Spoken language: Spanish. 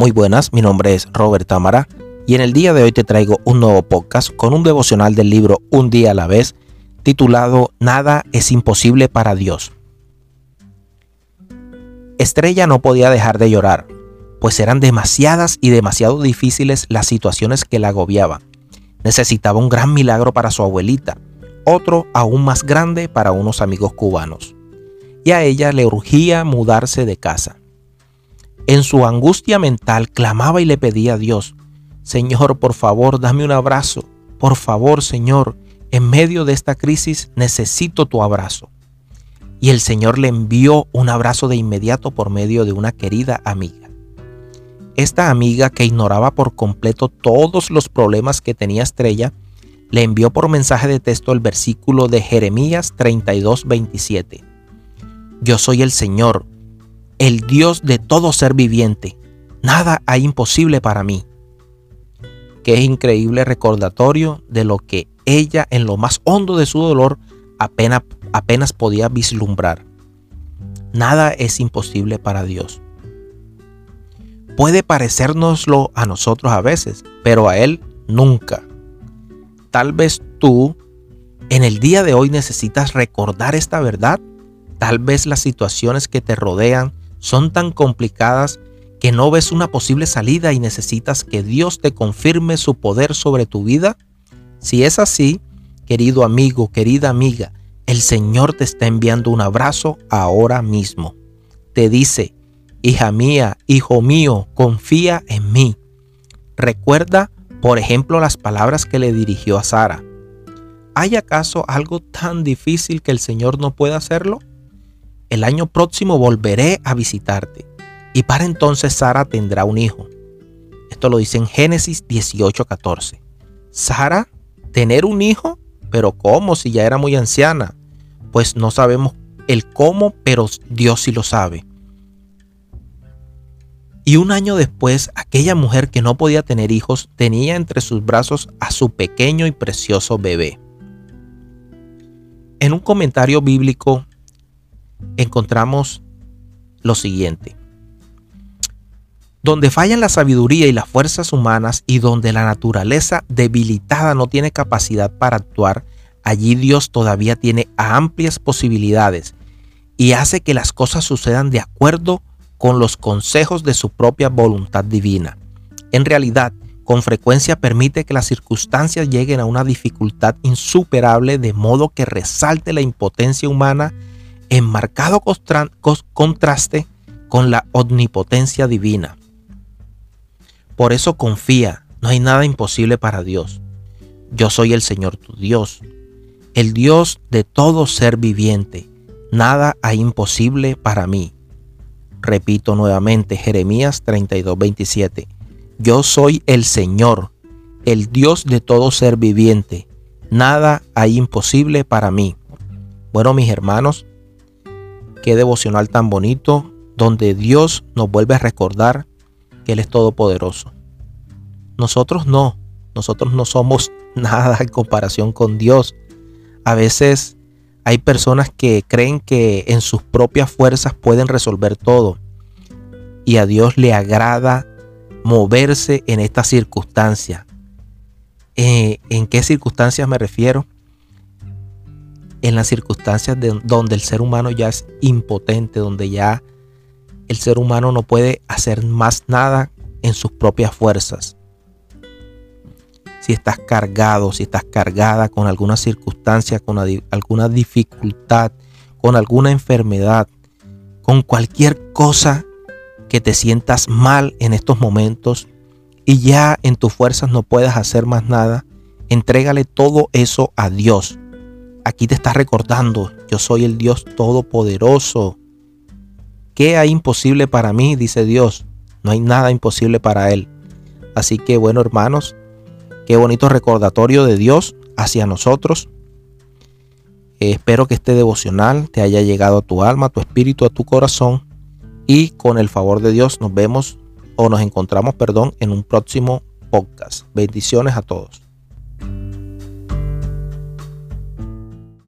Muy buenas, mi nombre es Robert Tamara y en el día de hoy te traigo un nuevo podcast con un devocional del libro Un día a la vez titulado Nada es imposible para Dios. Estrella no podía dejar de llorar, pues eran demasiadas y demasiado difíciles las situaciones que la agobiaban. Necesitaba un gran milagro para su abuelita, otro aún más grande para unos amigos cubanos. Y a ella le urgía mudarse de casa. En su angustia mental clamaba y le pedía a Dios, Señor, por favor, dame un abrazo. Por favor, Señor, en medio de esta crisis necesito tu abrazo. Y el Señor le envió un abrazo de inmediato por medio de una querida amiga. Esta amiga que ignoraba por completo todos los problemas que tenía Estrella, le envió por mensaje de texto el versículo de Jeremías 32, 27. Yo soy el Señor, el Dios de todo ser viviente. Nada hay imposible para mí. Qué increíble recordatorio de lo que ella en lo más hondo de su dolor apenas, apenas podía vislumbrar. Nada es imposible para Dios. Puede parecérnoslo a nosotros a veces, pero a Él nunca. Tal vez tú en el día de hoy necesitas recordar esta verdad. Tal vez las situaciones que te rodean son tan complicadas que no ves una posible salida y necesitas que Dios te confirme su poder sobre tu vida? Si es así, querido amigo, querida amiga, el Señor te está enviando un abrazo ahora mismo. Te dice, hija mía, hijo mío, confía en mí. Recuerda, por ejemplo, las palabras que le dirigió a Sara. ¿Hay acaso algo tan difícil que el Señor no pueda hacerlo? El año próximo volveré a visitarte. Y para entonces Sara tendrá un hijo. Esto lo dice en Génesis 18:14. Sara, tener un hijo, pero ¿cómo si ya era muy anciana? Pues no sabemos el cómo, pero Dios sí lo sabe. Y un año después, aquella mujer que no podía tener hijos tenía entre sus brazos a su pequeño y precioso bebé. En un comentario bíblico encontramos lo siguiente. Donde fallan la sabiduría y las fuerzas humanas y donde la naturaleza debilitada no tiene capacidad para actuar, allí Dios todavía tiene amplias posibilidades y hace que las cosas sucedan de acuerdo con los consejos de su propia voluntad divina. En realidad, con frecuencia permite que las circunstancias lleguen a una dificultad insuperable de modo que resalte la impotencia humana en marcado contraste con la omnipotencia divina. Por eso confía, no hay nada imposible para Dios. Yo soy el Señor tu Dios, el Dios de todo ser viviente. Nada hay imposible para mí. Repito nuevamente Jeremías 32, 27. Yo soy el Señor, el Dios de todo ser viviente. Nada hay imposible para mí. Bueno, mis hermanos, Qué devocional tan bonito, donde Dios nos vuelve a recordar que Él es todopoderoso. Nosotros no, nosotros no somos nada en comparación con Dios. A veces hay personas que creen que en sus propias fuerzas pueden resolver todo. Y a Dios le agrada moverse en esta circunstancia. Eh, ¿En qué circunstancias me refiero? En las circunstancias de, donde el ser humano ya es impotente, donde ya el ser humano no puede hacer más nada en sus propias fuerzas. Si estás cargado, si estás cargada con alguna circunstancia, con alguna dificultad, con alguna enfermedad, con cualquier cosa que te sientas mal en estos momentos y ya en tus fuerzas no puedas hacer más nada, entrégale todo eso a Dios aquí te está recordando, yo soy el Dios todopoderoso. ¿Qué hay imposible para mí? Dice Dios. No hay nada imposible para Él. Así que bueno hermanos, qué bonito recordatorio de Dios hacia nosotros. Eh, espero que este devocional te haya llegado a tu alma, a tu espíritu, a tu corazón. Y con el favor de Dios nos vemos o nos encontramos, perdón, en un próximo podcast. Bendiciones a todos.